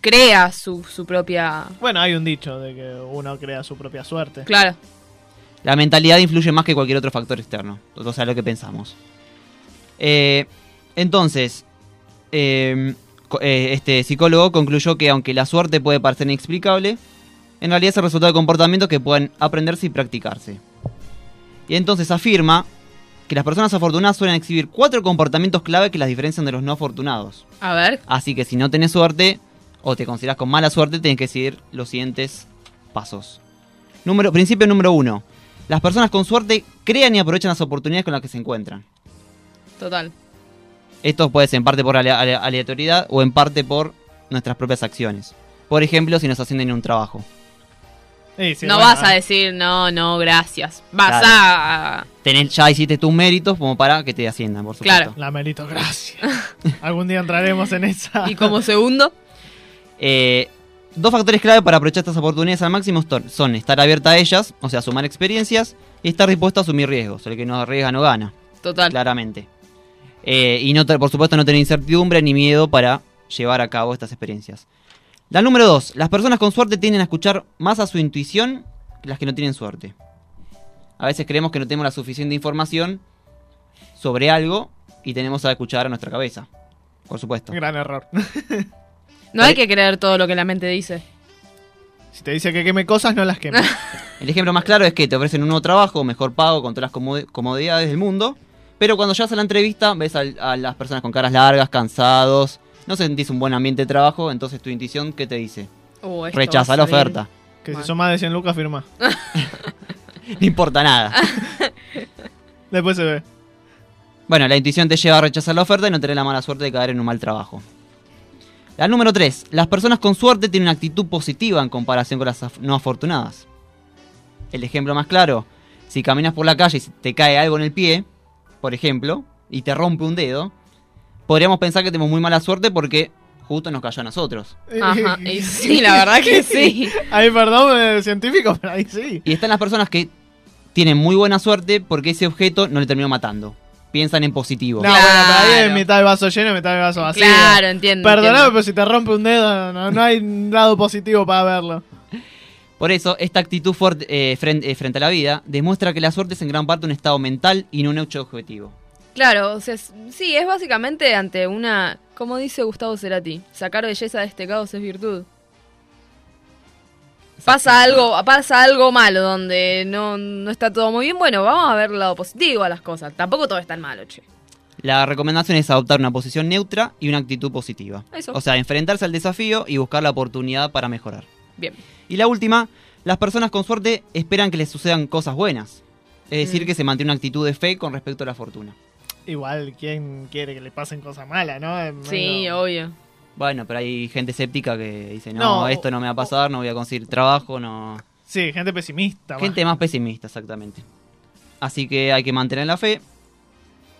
crea su, su propia... Bueno, hay un dicho de que uno crea su propia suerte. Claro. La mentalidad influye más que cualquier otro factor externo, o sea, lo que pensamos. Eh, entonces, co- eh, este psicólogo concluyó que aunque la suerte puede parecer inexplicable, en realidad es el resultado de comportamientos que pueden aprenderse y practicarse. Y entonces afirma que las personas afortunadas suelen exhibir cuatro comportamientos clave que las diferencian de los no afortunados. A ver. Así que si no tenés suerte o te consideras con mala suerte, tenés que seguir los siguientes pasos. Número, principio número uno. Las personas con suerte crean y aprovechan las oportunidades con las que se encuentran. Total. Esto puede ser en parte por ale- ale- aleatoriedad o en parte por nuestras propias acciones. Por ejemplo, si nos ascienden en un trabajo. Sí, sí, no bueno, vas a decir, no, no, gracias. Vas Claro. a... Tenés, ya hiciste tus méritos como para que te asciendan, por supuesto. Claro. La meritocracia. Algún día entraremos en esa. Y como segundo, Eh, dos factores clave para aprovechar estas oportunidades al máximo son- son estar abierta a ellas, o sea, sumar experiencias, y estar dispuesto a asumir riesgos. El que no arriesga no gana, total. claramente. Eh, y no, por supuesto no tener incertidumbre ni miedo para llevar a cabo estas experiencias. La número dos, las personas con suerte tienden a escuchar más a su intuición que las que no tienen suerte. A veces creemos que no tenemos la suficiente información sobre algo y tenemos a escuchar a nuestra cabeza. Por supuesto. Gran error. No hay que creer todo lo que la mente dice. si te dice que queme cosas, no las queme. El ejemplo más claro es que te ofrecen un nuevo trabajo, mejor pago, con todas las comod- comodidades del mundo, pero cuando llegas a la entrevista ves a, las personas con caras largas, cansados, no sentís un buen ambiente de trabajo, entonces tu intuición, ¿qué te dice? Esto Rechaza la oferta. que si son más de 100 lucas, firma. No importa nada. Después se ve. Bueno, la intuición te lleva a rechazar la oferta y no tener la mala suerte de caer en un mal trabajo. La número 3. Las personas con suerte tienen una actitud positiva en comparación con las af- no afortunadas. El ejemplo más claro, si caminas por la calle y te cae algo en el pie, por ejemplo, y te rompe un dedo, podríamos pensar que tenemos muy mala suerte porque justo nos cayó a nosotros. Ajá, y sí, la verdad que sí. Ay, perdón, eh, científico, pero ahí sí. Y están las personas que tienen muy buena suerte porque ese objeto no le terminó matando. Piensan en positivo. No, bueno, pero ahí es Claro. mitad del vaso lleno y mitad del vaso vacío. Claro, entiendo. Perdóname, entiendo. pero si te rompe un dedo, no, no hay un lado positivo para verlo. Por eso, esta actitud fuerte, eh, fren- eh, frente a la vida demuestra que la suerte es en gran parte un estado mental y no un hecho objetivo. Claro, o sea, sí, es básicamente ante una, como dice Gustavo Cerati, sacar belleza de este caos es virtud. Pasa algo, pasa algo malo donde no, no está todo muy bien, bueno, vamos a ver el lado positivo a las cosas. Tampoco todo es tan malo, che. La recomendación es adoptar una posición neutra y una actitud positiva. Eso. O sea, enfrentarse al desafío y buscar la oportunidad para mejorar. Bien. Y la última, las personas con suerte esperan que les sucedan cosas buenas. Es decir, Mm. que se mantiene una actitud de fe con respecto a la fortuna. Igual, ¿quién quiere que le pasen cosas malas, no? Es Sí, medio- obvio. Bueno, pero hay gente escéptica que dice, no, No. esto no me va a pasar, no voy a conseguir trabajo, no... Sí, gente pesimista. Gente más pesimista, exactamente. Así que hay que mantener la fe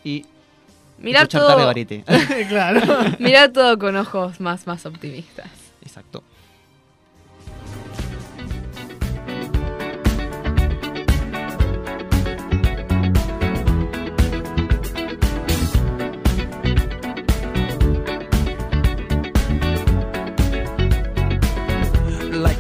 y Mirar escuchar todo, claro. mirar todo con ojos más, más optimistas. Exacto.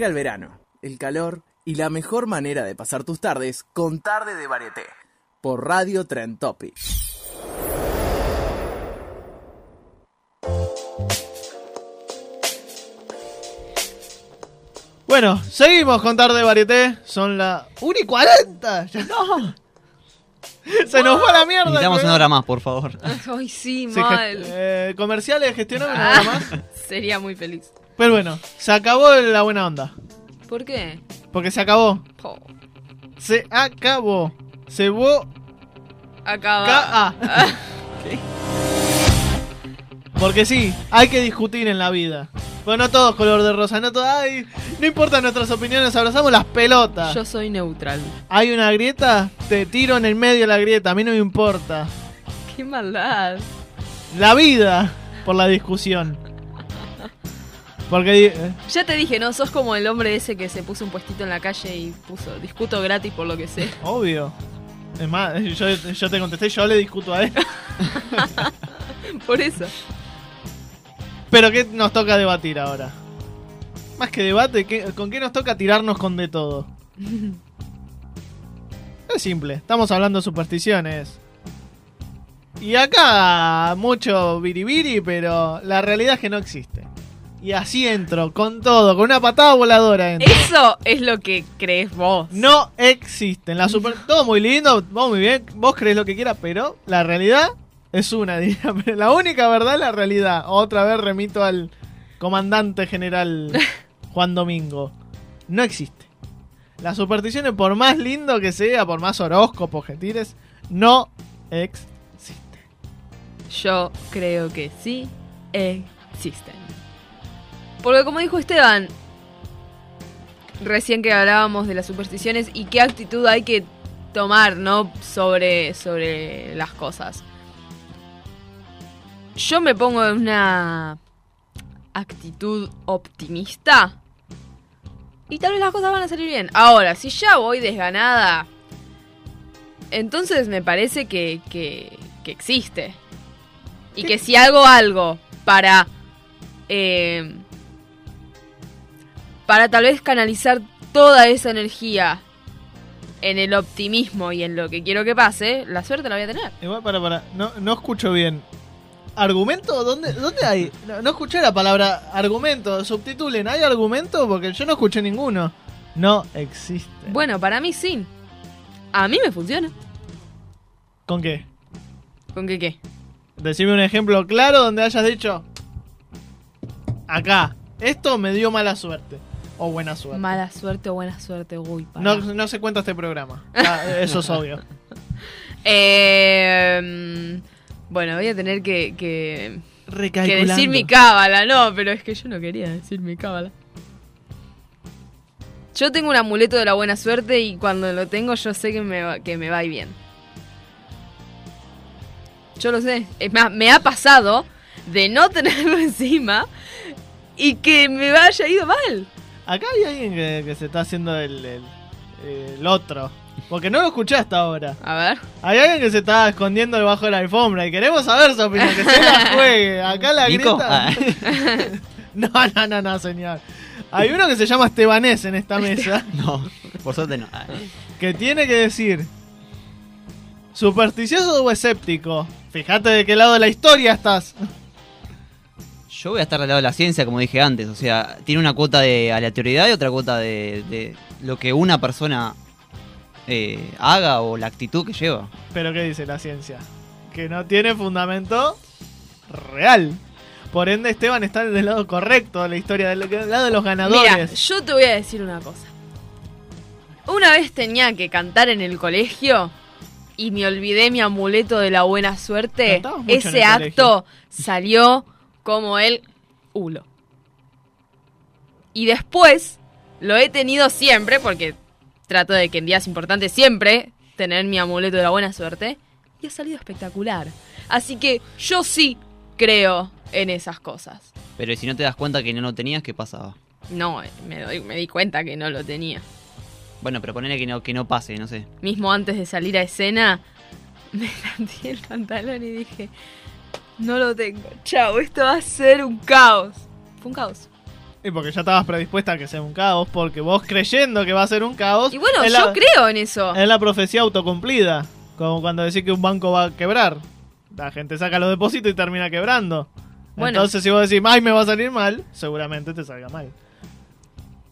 Llega el verano, el calor y la mejor manera de pasar tus tardes con Tarde de Varieté por Radio Trend Topic. Bueno, seguimos con Tarde Varieté. Son las 1 y 40. Ya no. Se nos fue a la mierda. Necesitamos una hora más, por favor. Ay, sí, Sí, mal. gest- eh, comerciales, gestioname nada más. Sería muy feliz. Pero bueno, se acabó la buena onda. ¿Por qué? Porque se acabó. Po. Se acabó. Se vo... Acaba. Ca- ah. Porque sí, hay que discutir en la vida. Pero no todo es color de rosa, no todo. Ay, no importa nuestras opiniones, abrazamos las pelotas. Yo soy neutral. Hay una grieta, te tiro en el medio de la grieta, a mí no me importa. Qué maldad. La vida por la discusión. Porque eh, Ya te dije, ¿no? Sos como el hombre ese que se puso un puestito en la calle y puso discuto gratis por lo que sé. obvio. Es más, yo, yo te contesté, yo le discuto a él. Por eso. Pero ¿qué nos toca debatir ahora? Más que debate, ¿qué- ¿con qué nos toca tirarnos con de todo? Es simple, estamos hablando de supersticiones. Y acá mucho biribiri, pero la realidad es que no existe. Y así entro, con todo, con una patada voladora entro. Eso es lo que crees vos. No existen. La super... Todo muy lindo, vos muy bien, vos crees lo que quieras, pero la realidad es una. Pero La única verdad es la realidad. Otra vez remito al comandante general Juan Domingo. No existe. Las supersticiones, por más lindo que sea, por más horóscopos que tires, no existen. Yo creo que sí existen. Porque como dijo Esteban, recién que hablábamos de las supersticiones y qué actitud hay que tomar, ¿no? Sobre, sobre las cosas. Yo me pongo en una actitud optimista y tal vez las cosas van a salir bien. Ahora, si ya voy desganada, entonces me parece que, que, que existe. Y que si hago algo para. eh, para tal vez canalizar toda esa energía en el optimismo y en lo que quiero que pase, la suerte la voy a tener. Igual, para, para, no, no escucho bien. ¿Argumento? ¿Dónde, dónde hay? No, no escuché la palabra argumento. Subtitulen, ¿hay argumento? Porque yo no escuché ninguno. No existe. Bueno, para mí sí. A mí me funciona. ¿Con qué? ¿Con qué qué? Decime un ejemplo claro donde hayas dicho. Acá, esto me dio mala suerte. O buena suerte. Mala suerte o buena suerte, uy. No, no se cuenta este programa. Ah, eso es obvio. Eh, bueno, voy a tener que, que, que Recalculando. decir mi cábala, no, pero es que yo no quería decir mi cábala. Yo tengo un amuleto de la buena suerte y cuando lo tengo yo sé que me va, que me va a ir bien. Yo lo sé. Es más, me ha pasado de no tenerlo encima y que me haya ido mal. Acá hay alguien que, que se está haciendo el, el, el otro. Porque no lo escuché hasta ahora. A ver. Hay alguien que se está escondiendo debajo de la alfombra y queremos saber su opinión, que se la juegue. Acá la ¿Nico? grieta. Ah. No, no, no, no, señor. Hay uno que se llama Estebanés en esta mesa No, por suerte no. Ah. que tiene que decir supersticioso o escéptico. Fíjate de qué lado de la historia estás. Yo voy a estar del lado de la ciencia, como dije antes. O sea, tiene una cuota de aleatoriedad y otra cuota de, de lo que una persona eh, haga o la actitud que lleva. Pero ¿qué dice la ciencia? Que no tiene fundamento real. Por ende, Esteban está del lado correcto de la historia, del lado de los ganadores. Mira, yo te voy a decir una cosa. Una vez tenía que cantar en el colegio y me olvidé mi amuleto de la buena suerte. Ese acto salió como el hulo. Y después lo he tenido siempre, porque trato de que en días importantes siempre tener mi amuleto de la buena suerte. Y ha salido espectacular. Así que yo sí creo en esas cosas. Pero si no te das cuenta que no lo tenías, ¿qué pasaba? No, me, doy- me di cuenta que no lo tenía. Bueno, pero ponele que no, que no pase, no sé. Mismo antes de salir a escena, me planteé el pantalón y dije, no lo tengo. Chao, esto va a ser un caos. Fue un caos. Y porque ya estabas predispuesta a que sea un caos, porque vos creyendo que va a ser un caos. Y bueno, yo la- creo en eso. Es la profecía autocumplida. Como cuando decís que un banco va a quebrar. La gente saca los depósitos y termina quebrando. Bueno. Entonces, si vos decís, ay, me va a salir mal, seguramente te salga mal.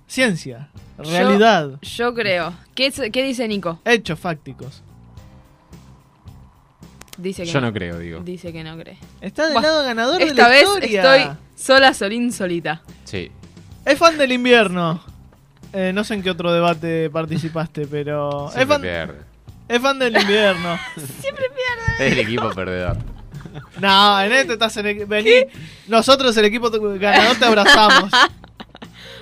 Ciencia, realidad, Yo, creo. ¿Qué, ¿Qué dice Nico? hechos fácticos. Dice que Yo no creo, digo. Dice que no cree. Está del Buah, lado ganador de Esta vez estoy sola, solín, solita. Sí. Es fan del invierno. Eh, no sé en qué otro debate participaste, pero. Es fan, pierde. es fan del invierno. Siempre pierde. Es el equipo perdedor. No, en este estás en el vení. Nosotros, el equipo ganador, te abrazamos.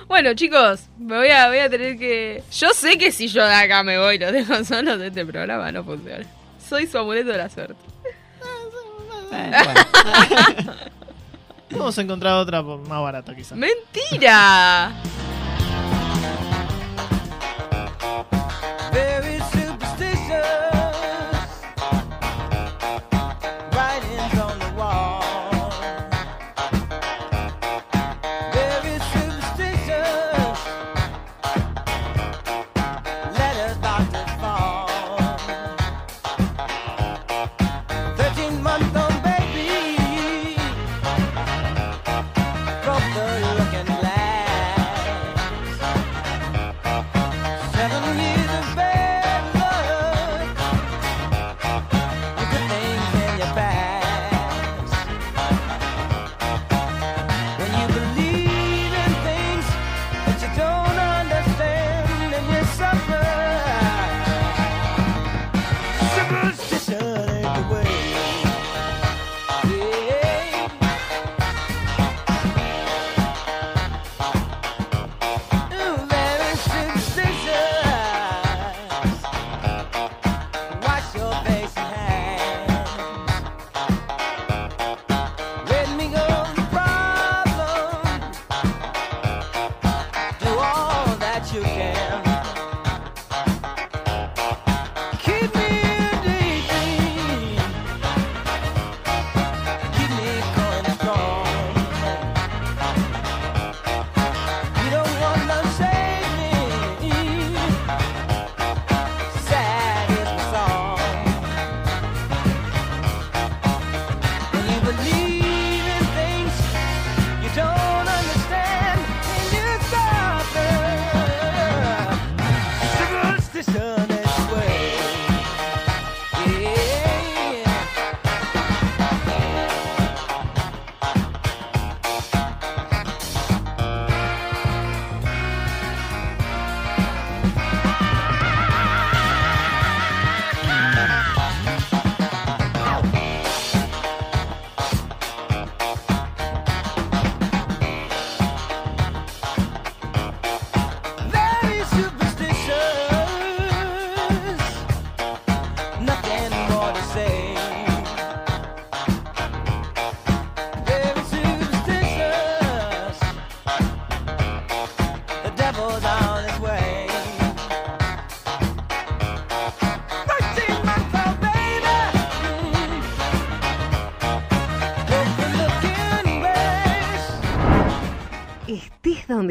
Bueno, chicos, me voy a, voy a tener que. Yo sé que si yo de acá me voy y los dejo solos de este programa, no funciona. Soy su amuleto de la suerte. Vamos a encontrar otra más barata, quizás. ¡Mentira!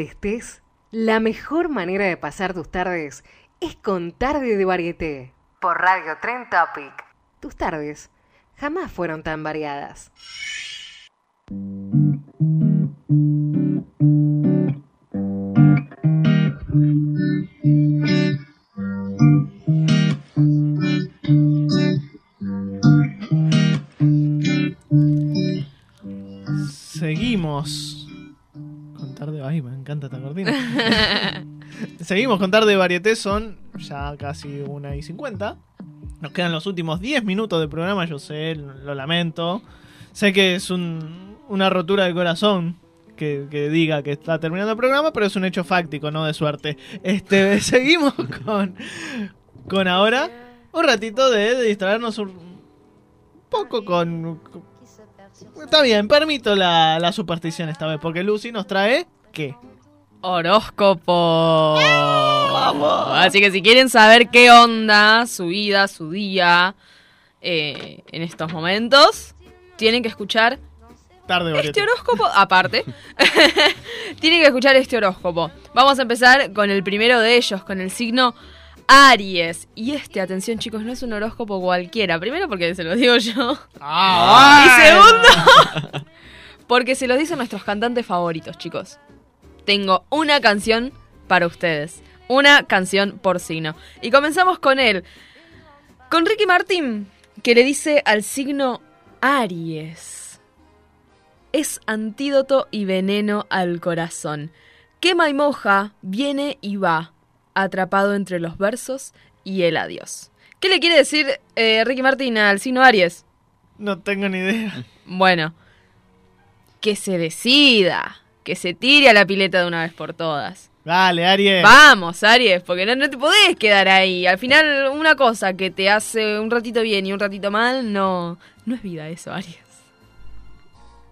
Estés, la mejor manera de pasar tus tardes es con Tarde de Varieté. Por Radio Tren Topic. Tus tardes jamás fueron tan variadas. Me encanta esta cortina. Seguimos con tarde de varieté, son ya casi una y cincuenta. Nos quedan los últimos 10 minutos de programa, yo sé, lo lamento. Sé que es un- una rotura de corazón que, que diga que está terminando el programa, pero es un hecho fáctico, no de suerte. Este, seguimos con, con ahora un ratito de, de distraernos un poco con, con- Está bien, permito la, la superstición esta vez, porque Lucy nos trae... ¿Qué? Horóscopo. Así que si quieren saber qué onda su vida, su día eh, en estos momentos, tienen que escuchar Tarde, este horóscopo, aparte, tiene que escuchar este horóscopo. Vamos a empezar con el primero de ellos, con el signo Aries. Y este, atención chicos, no es un horóscopo cualquiera. Primero porque se lo digo yo. Ah, y segundo, porque se lo dicen nuestros cantantes favoritos, chicos. Tengo una canción para ustedes. Una canción por signo. Y comenzamos con él. Con Ricky Martin, que le dice al signo Aries. Es antídoto y veneno al corazón. Quema y moja, viene y va, atrapado entre los versos y el adiós. ¿Qué le quiere decir eh, Ricky Martin al signo Aries? No tengo ni idea. Bueno, que se decida, que se tire a la pileta de una vez por todas. Dale, Aries. Vamos, Aries, porque no, no te podés quedar ahí. Al final, una cosa que te hace un ratito bien y un ratito mal, no, no es vida eso, Aries.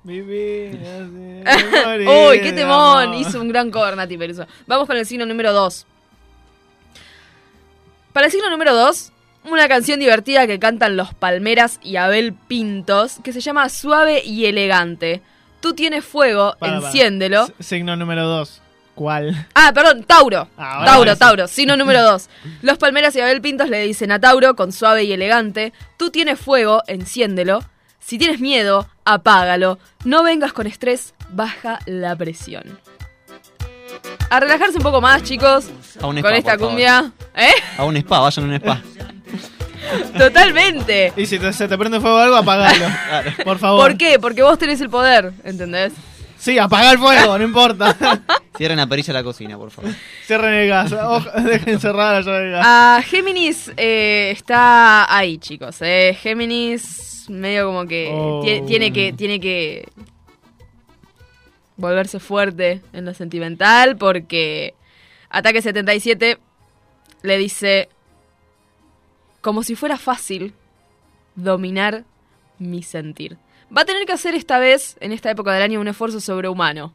Morir Uy, qué temón. Hizo un gran cover, Nati Peluso. Vamos con el signo número 2. Para el signo número 2, una canción divertida que cantan los Palmeras y Abel Pintos, que se llama Suave y Elegante. Tú tienes fuego, Para, enciéndelo. Signo número 2. ¿Cuál? Ah, perdón, Tauro. Ah, Tauro. Tauro. Signo número 2. Los Palmeras y Abel Pintos le dicen a Tauro con suave y elegante: Tú tienes fuego, enciéndelo. Si tienes miedo, apágalo. No vengas con estrés, baja la presión. A relajarse un poco más, chicos. A un con spa, esta por favor. cumbia. ¿Eh? A un spa, vayan a un spa. Totalmente. Y si te- se te prende fuego algo, apagalo. Por favor. ¿Por qué? Porque vos tenés el poder, ¿entendés? Sí, apaga el fuego, no importa. Cierren la perilla de la cocina, por favor. Cierren el gas. Ojo, dejen cerrada la llave del gas. Ah, Géminis eh, está ahí, chicos. Eh. Géminis medio como que Oh. tie- tiene que tiene que volverse fuerte en lo sentimental porque Ataque 77 le dice como si fuera fácil dominar mi sentir. Va a tener que hacer esta vez, en esta época del año, un esfuerzo sobrehumano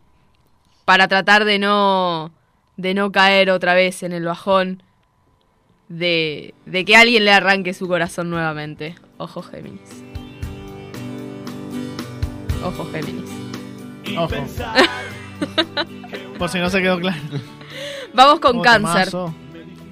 para tratar de no de no caer otra vez en el bajón de, de que alguien le arranque su corazón nuevamente. Ojo Géminis. Ojo Géminis. Ojo. Por si no se quedó claro. Vamos con cáncer. temazo.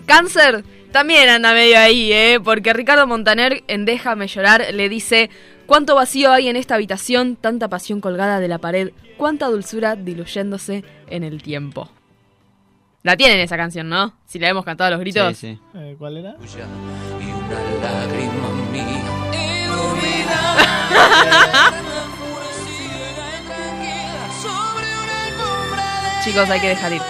Cáncer también anda medio ahí, ¿eh? Porque Ricardo Montaner en Déjame llorar le dice, ¿cuánto vacío hay en esta habitación? Tanta pasión colgada de la pared, cuánta dulzura diluyéndose en el tiempo. La tienen esa canción, ¿no? Si la hemos cantado a los gritos. Sí, sí. Eh, ¿Cuál era? y una lágrima mía. Chicos, hay que dejar ir.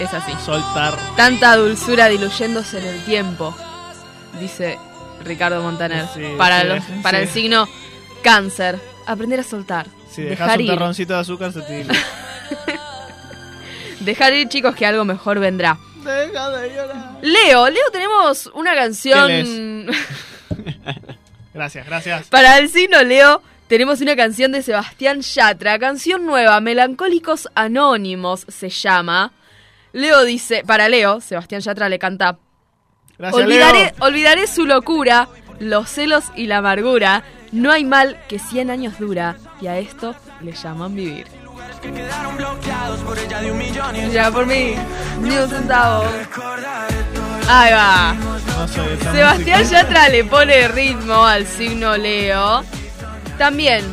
Es así. Soltar. Tanta dulzura diluyéndose en el tiempo, dice Ricardo Montaner. Sí, para, sí, los- sí. para el signo cáncer, aprender a soltar. Si dejas dejar un terroncito de azúcar, se te. Dejar ir, chicos, que algo mejor vendrá. Deja de llorar. Leo, Leo, tenemos una canción. Gracias, gracias. Para el signo Leo, tenemos una canción de Sebastián Yatra, canción nueva, Melancólicos Anónimos se llama. Leo dice, para Leo, Sebastián Yatra le canta Gracias, olvidaré, Leo. olvidaré su locura, los celos y la amargura. No hay mal que 100 años dura y a esto le llaman vivir. Que quedaron bloqueados por ella de un millón y Ya por mí, ni un centavo. Ahí va. No Sebastián. Yatra le pone ritmo al signo Leo. También,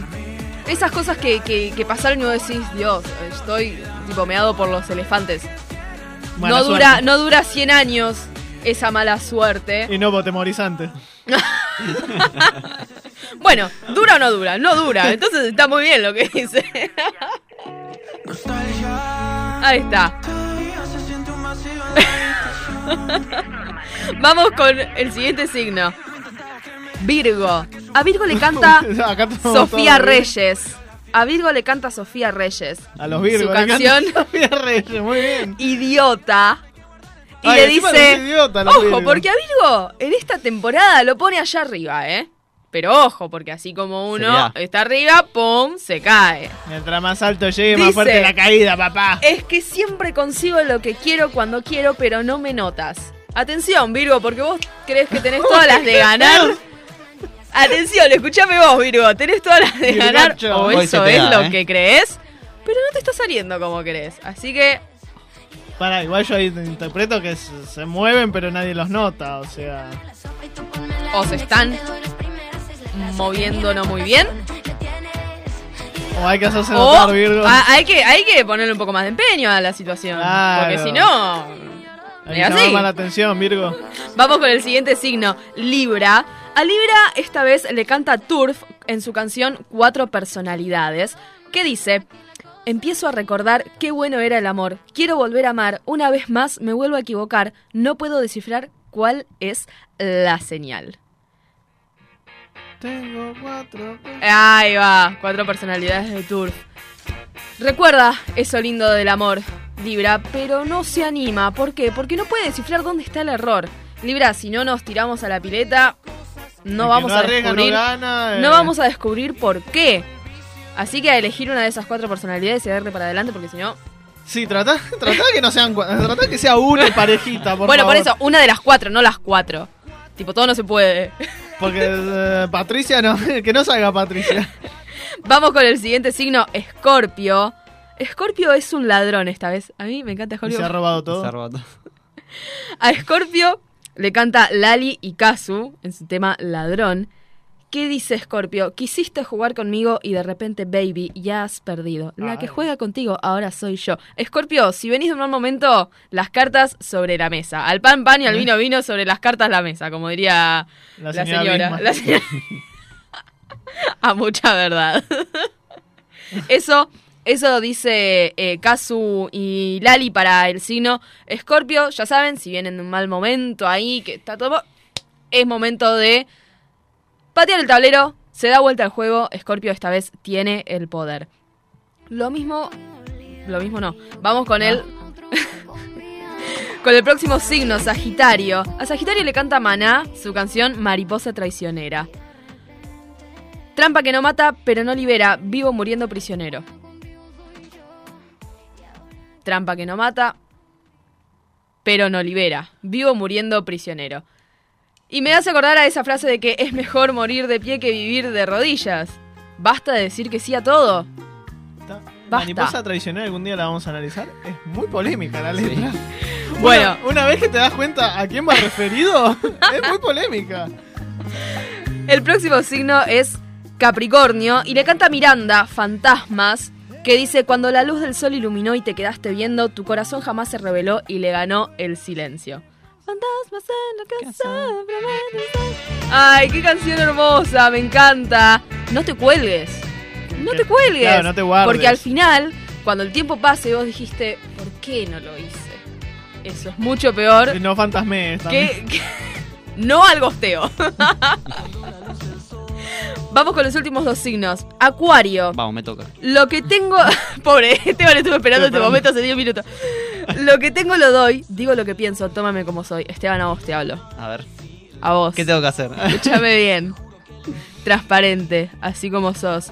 esas cosas que, que, que pasaron y vos decís, Dios, estoy tipo meado por los elefantes. Mala no dura, suerte. no dura 100 años esa mala suerte. Y no vos te morís antes. Bueno, ¿dura o no dura? No dura. Entonces está muy bien lo que dice. Ahí está. Vamos con el siguiente signo. Virgo. A Virgo le canta Sofía todo. Reyes. A Virgo le canta Sofía Reyes. A los Virgos. Su le canta canción Sofía Reyes, muy bien. Idiota. Y Ay, le dice. idiota, ojo, Virgos. porque a Virgo en esta temporada lo pone allá arriba, ¿eh? Pero ojo, porque así como uno está arriba, ¡pum! se cae. Mientras más alto llegue, Dice- más fuerte la caída, papá. Es que siempre consigo lo que quiero cuando quiero, pero no me notas. Atención, Virgo, porque vos crees que tenés todas las de ganar. Atención, escúchame vos, Virgo. Tenés todas las de ganar. O Hoy eso es lo ¿eh? que crees. Pero no te está saliendo como crees. Así que Para, igual yo ahí interpreto que se, se mueven, pero nadie los nota. O sea. o se están moviendo no muy bien. O hay que hacerse O notar, Virgo. a- hay, que, hay que ponerle un poco más de empeño a la situación. Claro. Porque si no. Hay que llamar la atención, Virgo. Vamos con el siguiente signo, Libra. A Libra esta vez le canta Turf en su canción Cuatro Personalidades, que dice, empiezo a recordar qué bueno era el amor, quiero volver a amar, una vez más me vuelvo a equivocar, no puedo descifrar cuál es la señal. Tengo cuatro. Ahí va, cuatro personalidades de Turf. Recuerda eso lindo del amor, Libra, pero no se anima. ¿Por qué? Porque no puede descifrar dónde está el error. Libra, si no nos tiramos a la pileta, no vamos no a arriesga, no descubrir. gana, eh. no vamos a descubrir por qué. Así que a elegir una de esas cuatro personalidades y darle para adelante, porque si no. Sí, trata, trata que no sean trata que sea una parejita, por bueno, favor. por eso, una de las cuatro, no las cuatro. Tipo, todo no se puede. Porque eh, Patricia no, que no salga Patricia. Vamos con el siguiente signo, Escorpio. Escorpio es un ladrón esta vez. A mí me encanta Y Escorpio. se ha robado todo. Se ha robado todo. A Scorpio le canta Lali y Kazu en su tema Ladrón. ¿Qué dice Scorpio? Quisiste jugar conmigo y de repente, baby, ya has perdido. La que juega contigo ahora soy yo. Scorpio, si venís de un mal momento, las cartas sobre la mesa. Al pan pan y al vino vino sobre las cartas la mesa, como diría La la señora. La señora- A mucha verdad. Eso, eso dice eh, Kazu y Lali para el signo Escorpio. Ya saben, si vienen de un mal momento ahí, que está todo. Es momento de patear el tablero. Se da vuelta al juego. Escorpio esta vez tiene el poder. Lo mismo. Lo mismo no. Vamos con el. con el próximo signo, Sagitario. A Sagitario le canta Maná su canción Mariposa Traicionera. Trampa que no mata, pero no libera, vivo muriendo prisionero. Trampa que no mata, pero no libera, vivo muriendo prisionero. Y me hace acordar a esa frase de que es mejor morir de pie que vivir de rodillas. Basta de decir que sí a todo. Basta. Mariposa traicionera algún día la vamos a analizar. Es muy polémica la letra. Bueno. Una, una vez que te das cuenta a quién va referido, es muy polémica. El próximo signo es Capricornio y le canta Miranda, Fantasmas, que dice, cuando la luz del sol iluminó y te quedaste viendo, tu corazón jamás se reveló y le ganó el silencio. Fantasmas en la casa, Ay, qué canción hermosa, me encanta. No te cuelgues. No te cuelgues. Claro, no te guardes. Porque al final, cuando el tiempo pase, vos dijiste, ¿por qué no lo hice? Eso es mucho peor No fantasmes también. que, que- no al gosteo. Vamos con los últimos dos signos. Acuario. Vamos, me toca. Lo que tengo. Pobre, Esteban estuve esperando este momento hace 10 minutos. Lo que tengo lo doy, digo lo que pienso, tómame como soy. Esteban, a vos te hablo. A ver, A vos. ¿qué tengo que hacer? Escúchame bien. Transparente, así como sos.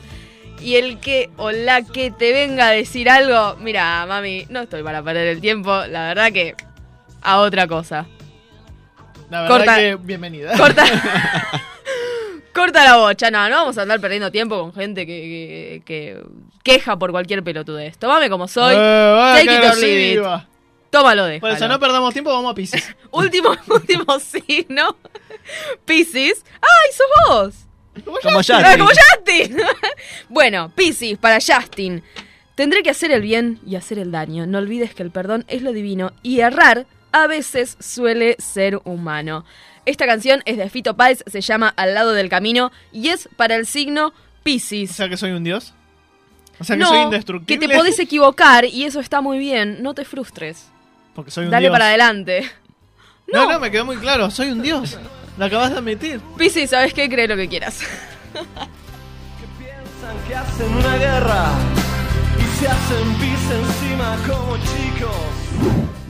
Y el que o la que te venga a decir algo, mira, mami, no estoy para perder el tiempo, la verdad que a otra cosa. La verdad corta- que bienvenida. Corta. Corta la bocha, no, no vamos a andar perdiendo tiempo con gente que, que- que queja por cualquier pelotudez. Tomame como soy, Eh, take qué it or leave it. agresiva. tómalo, déjalo. Por eso no perdamos tiempo, vamos a Pisces. Último, último signo, Piscis. ¡Ay, sos vos! Como Justin. como Justin. bueno, Piscis, para Justin. Tendré que hacer el bien y hacer el daño. No olvides que el perdón es lo divino y errar a veces suele ser humano. Esta canción es de Fito Páez, se llama Al lado del camino y es para el signo O Piscis. sea que soy un dios. O sea que no, soy que indestructible. te podés equivocar y eso está muy bien. No te frustres. Porque soy un Dale dios. para adelante. No, no, me quedó muy claro. Soy un dios. Lo acabas de admitir. Piscis, ¿sabes qué? Cree lo que quieras. Piensan que hacen una guerra y se hacen pis encima como chicos.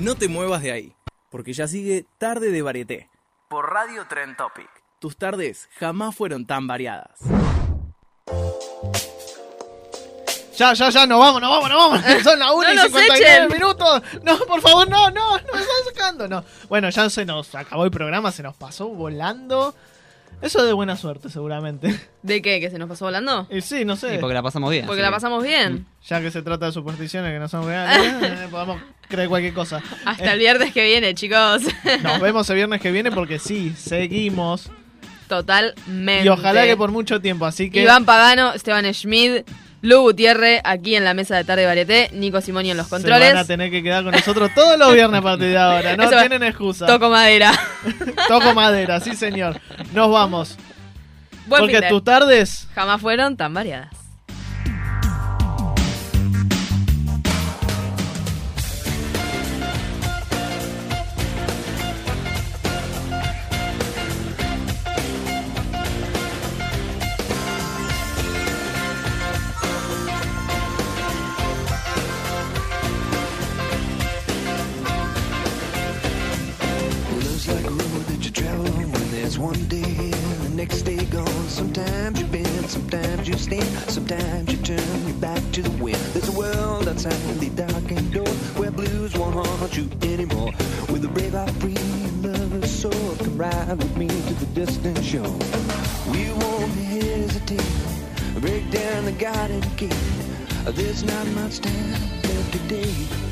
No te muevas de ahí, porque ya sigue Tarde de Varieté por Radio Trend Topic. Tus tardes jamás fueron tan variadas. Ya, ya, ya, nos vamos, nos vamos, nos vamos. Son las 1 y nos 59 echen. minutos. No, por favor, no, no, no me están sacando. No. Bueno, ya se nos acabó el programa, se nos pasó volando. Eso es de buena suerte, seguramente. ¿De qué? ¿Que se nos pasó volando? Y sí, no sé. Sí, porque la pasamos bien. Porque la pasamos bien. Ya que se trata de supersticiones que no son reales, eh, podemos creer cualquier cosa. Hasta Eh, el viernes que viene, chicos. Nos vemos el viernes que viene porque sí, seguimos. Totalmente. Y ojalá que por mucho tiempo, así que... Iván Pagano, Esteban Schmid, Lu Gutiérrez aquí en la mesa de tarde varieté, Nico Simoni en los Se controles. van a tener que quedar con nosotros todos los viernes a partir de ahora. No Eso tienen excusa. Toco madera. Toco madera, sí señor. Nos vamos. Buen Porque tus tardes Jamás fueron tan variadas. With a brave heart free lover's soul, come ride with me to the distant shore. We won't hesitate, break down the garden gate. There's not much time left today.